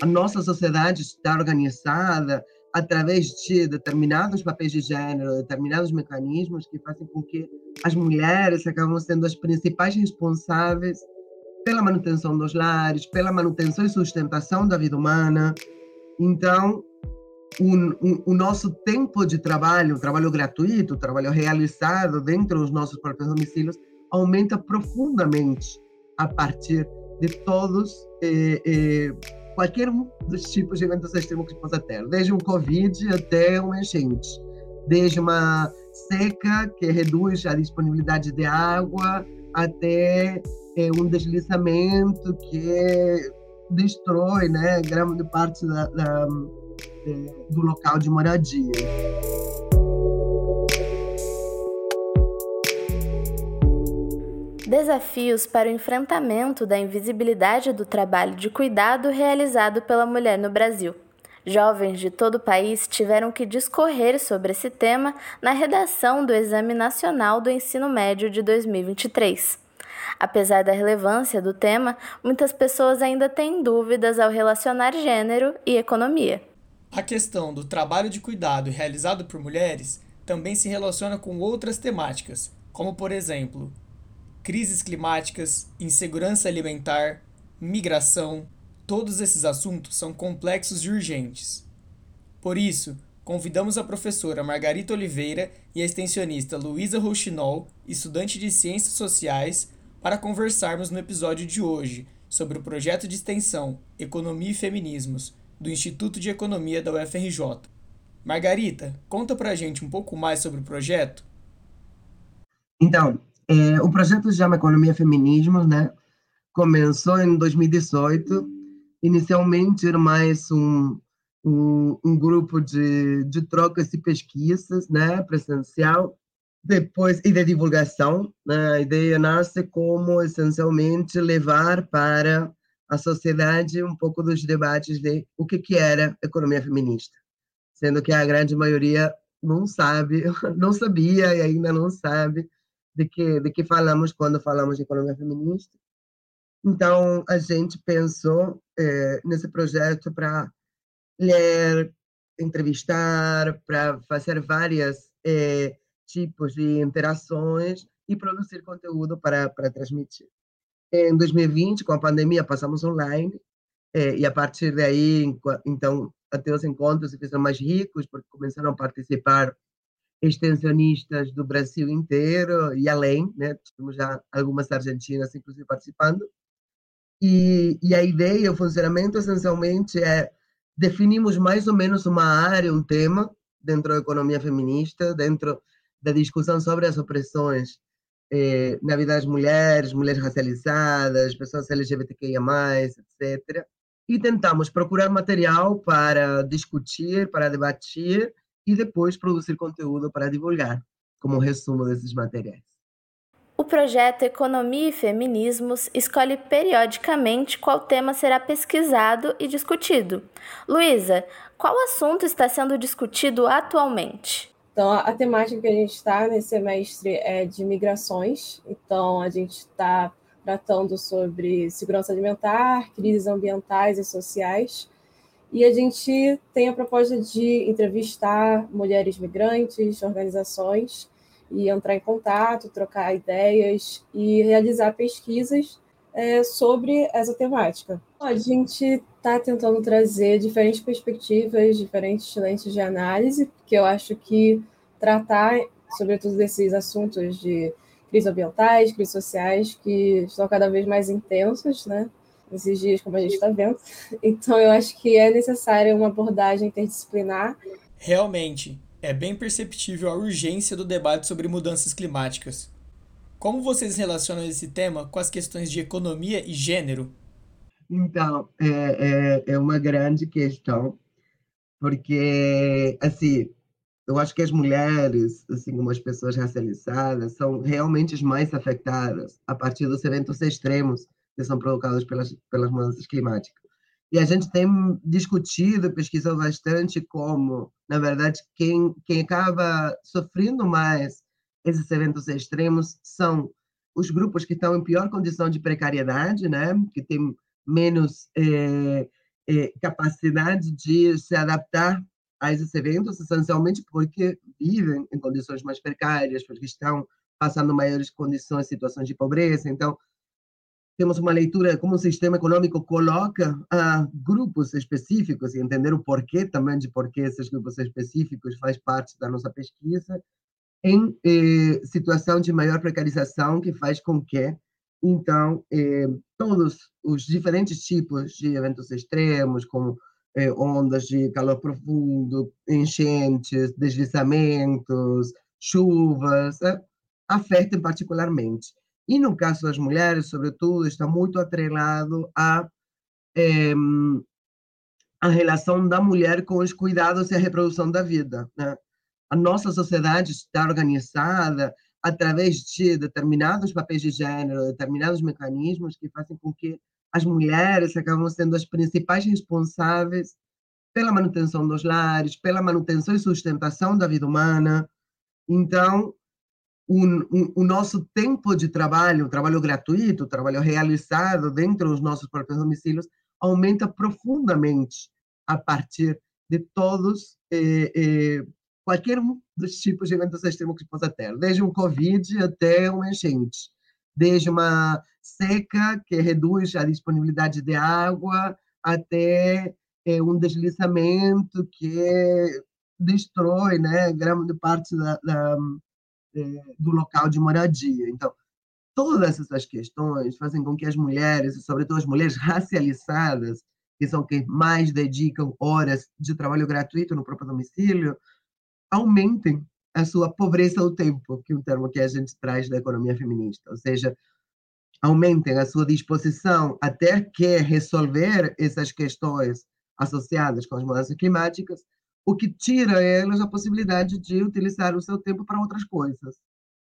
a nossa sociedade está organizada através de determinados papéis de gênero, determinados mecanismos que fazem com que as mulheres acabam sendo as principais responsáveis pela manutenção dos lares, pela manutenção e sustentação da vida humana. Então, o, o, nosso tempo de trabalho, trabalho gratuito, trabalho realizado dentro dos nossos próprios domicílios, aumenta profundamente a partir de todos, eh, eh, qualquer um dos tipos de eventos extremos que possa ter, desde um Covid até um enchente, desde uma seca que reduz a disponibilidade de água até eh, um deslizamento que destrói né, grande parte da, da é, do local de moradia. Desafios para o enfrentamento da invisibilidade do trabalho de cuidado realizado pela mulher no Brasil. Jovens de todo o país tiveram que discorrer sobre esse tema na redação do Exame Nacional do Ensino Médio de 2023. Apesar da relevância do tema, muitas pessoas ainda têm dúvidas ao relacionar gênero e economia. A questão do trabalho de cuidado realizado por mulheres também se relaciona com outras temáticas, como, por exemplo, crises climáticas, insegurança alimentar, migração. Todos esses assuntos são complexos e urgentes. Por isso, convidamos a professora Margarita Oliveira e a extensionista Luísa Rouchinol, estudante de Ciências Sociais, para conversarmos no episódio de hoje sobre o projeto de extensão Economia e Feminismos do Instituto de Economia da UFRJ. Margarita, conta pra gente um pouco mais sobre o projeto. Então, é, o projeto se chama Economia Feminismos, né? Começou em 2018. Inicialmente era mais um, um, um grupo de, de trocas e pesquisas, né? Presencial. Depois, e de divulgação, né? a ideia nasce como essencialmente levar para a sociedade um pouco dos debates de o que, que era economia feminista, sendo que a grande maioria não sabe, não sabia e ainda não sabe de que de que falamos quando falamos de economia feminista. Então a gente pensou eh, nesse projeto para ler, entrevistar, para fazer vários eh, tipos de interações e produzir conteúdo para para transmitir. Em 2020, com a pandemia, passamos online, é, e a partir daí, então, até os encontros se fizeram mais ricos, porque começaram a participar extensionistas do Brasil inteiro e além, né? Temos já algumas argentinas, inclusive, participando. E, e a ideia, o funcionamento, essencialmente, é definimos mais ou menos uma área, um tema, dentro da economia feminista, dentro da discussão sobre as opressões eh, na vida das mulheres, mulheres racializadas, pessoas LGBTQIA+, etc. E tentamos procurar material para discutir, para debater e depois produzir conteúdo para divulgar, como resumo desses materiais. O projeto Economia e Feminismos escolhe periodicamente qual tema será pesquisado e discutido. Luísa, qual assunto está sendo discutido atualmente? Então, a, a temática que a gente está nesse semestre é de migrações. Então, a gente está tratando sobre segurança alimentar, crises ambientais e sociais. E a gente tem a proposta de entrevistar mulheres migrantes, organizações, e entrar em contato, trocar ideias e realizar pesquisas é, sobre essa temática. A gente está tentando trazer diferentes perspectivas, diferentes lentes de análise, porque eu acho que tratar, sobretudo, desses assuntos de crises ambientais, crises sociais, que estão cada vez mais intensos, né? Nesses dias, como a gente está vendo. Então, eu acho que é necessária uma abordagem interdisciplinar. Realmente, é bem perceptível a urgência do debate sobre mudanças climáticas. Como vocês relacionam esse tema com as questões de economia e gênero? Então, é, é, é uma grande questão, porque, assim, eu acho que as mulheres, assim como as pessoas racializadas, são realmente as mais afetadas a partir dos eventos extremos que são provocados pelas, pelas mudanças climáticas. E a gente tem discutido, pesquisado bastante como, na verdade, quem, quem acaba sofrendo mais esses eventos extremos são os grupos que estão em pior condição de precariedade, né? que têm menos, eh, é, capacidade de se adaptar a esses eventos, essencialmente porque vivem em condições mais precárias, porque estão passando maiores condições, situações de pobreza. Então, temos uma leitura como o sistema econômico coloca uh, grupos específicos e entender o porquê também de porquê esses grupos específicos faz parte da nossa pesquisa em eh, situação de maior precarização que faz com que então eh, todos os diferentes tipos de eventos extremos como eh, ondas de calor profundo enchentes deslizamentos chuvas eh, afetem particularmente e no caso das mulheres, sobretudo, está muito atrelado a, é, a relação da mulher com os cuidados e a reprodução da vida. Né? A nossa sociedade está organizada através de determinados papéis de gênero, determinados mecanismos que fazem com que as mulheres acabam sendo as principais responsáveis pela manutenção dos lares, pela manutenção e sustentação da vida humana. Então, o, o, nosso tempo de trabalho, trabalho gratuito, trabalho realizado dentro dos nossos próprios domicílios, aumenta profundamente a partir de todos, eh, eh, qualquer um dos tipos de eventos extremos que possa ter, desde um Covid até uma enchente, desde uma seca que reduz a disponibilidade de água até eh, um deslizamento que destrói né, grande parte da, da do local de moradia. Então, todas essas questões fazem com que as mulheres, e sobretudo as mulheres racializadas, que são quem mais dedicam horas de trabalho gratuito no próprio domicílio, aumentem a sua pobreza do tempo, que é um termo que a gente traz da economia feminista, ou seja, aumentem a sua disposição a ter que resolver essas questões associadas com as mudanças climáticas o que tira elas a possibilidade de utilizar o seu tempo para outras coisas,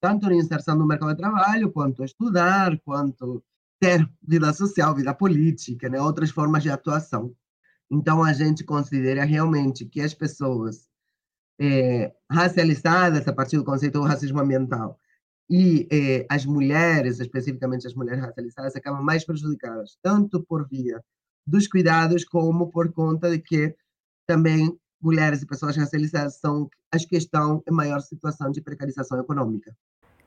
tanto na inserção no mercado de trabalho, quanto estudar, quanto ter vida social, vida política, né? outras formas de atuação. Então, a gente considera realmente que as pessoas é, racializadas, a partir do conceito do racismo ambiental, e é, as mulheres, especificamente as mulheres racializadas, acabam mais prejudicadas, tanto por via dos cuidados, como por conta de que também mulheres e pessoas racializadas são as que estão em maior situação de precarização econômica.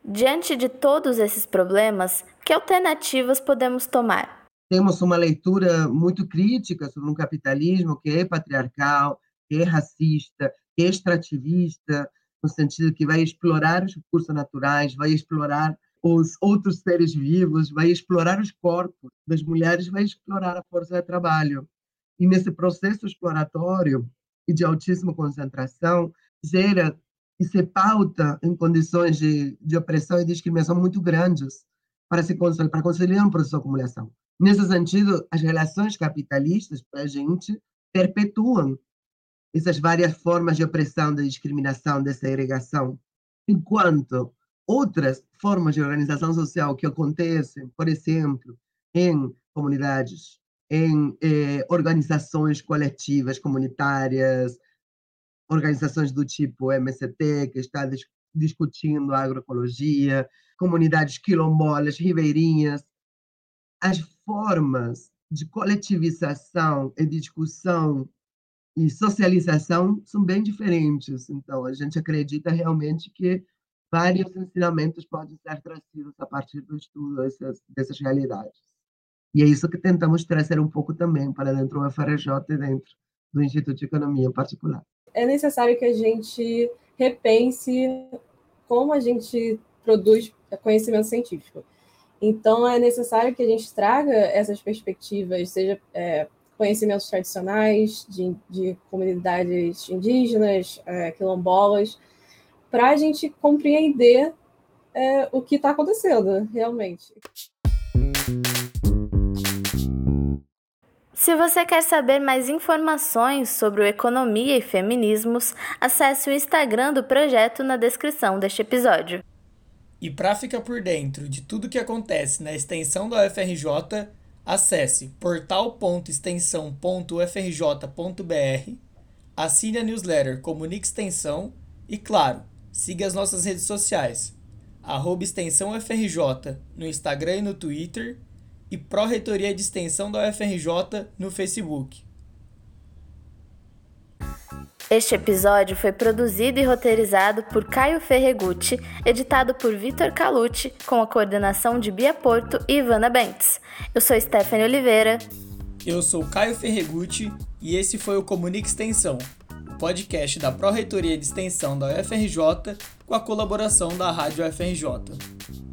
Diante de todos esses problemas, que alternativas podemos tomar? Temos uma leitura muito crítica sobre um capitalismo que é patriarcal, que é racista, que é extrativista, no sentido que vai explorar os recursos naturais, vai explorar os outros seres vivos, vai explorar os corpos das mulheres, vai explorar a força de trabalho. E nesse processo exploratório, e de altíssima concentração gera e se pauta em condições de, de opressão e discriminação muito grandes para se para consolidar um processo de acumulação. Nesse sentido, as relações capitalistas para a gente perpetuam essas várias formas de opressão, de discriminação, de segregação, enquanto outras formas de organização social que acontecem, por exemplo, em comunidades em eh, organizações coletivas comunitárias, organizações do tipo MST, que está dis discutindo a agroecologia, comunidades quilombolas, ribeirinhas. As formas de coletivização e discussão e socialização são bem diferentes. Então, a gente acredita realmente que vários ensinamentos podem ser trazidos a partir do estudo dessas, dessas realidades. E é isso que tentamos trazer um pouco também para dentro do FRJ e dentro do Instituto de Economia em particular. É necessário que a gente repense como a gente produz conhecimento científico. Então, é necessário que a gente traga essas perspectivas, seja é, conhecimentos tradicionais de, de comunidades indígenas, é, quilombolas, para a gente compreender é, o que está acontecendo realmente. Se você quer saber mais informações sobre economia e feminismos, acesse o Instagram do projeto na descrição deste episódio. E para ficar por dentro de tudo que acontece na extensão da UFRJ, acesse portal.extensão.ufrj.br, assine a newsletter Comunique Extensão e, claro, siga as nossas redes sociais, arroba extensão UFRJ no Instagram e no Twitter e Pró-Reitoria de Extensão da UFRJ no Facebook. Este episódio foi produzido e roteirizado por Caio Ferregutti, editado por Vitor Calucci, com a coordenação de Bia Porto e Ivana Bentes. Eu sou Stephanie Oliveira. Eu sou Caio Ferregutti e esse foi o Comunique Extensão, o podcast da Pró-Reitoria de Extensão da UFRJ com a colaboração da Rádio UFRJ.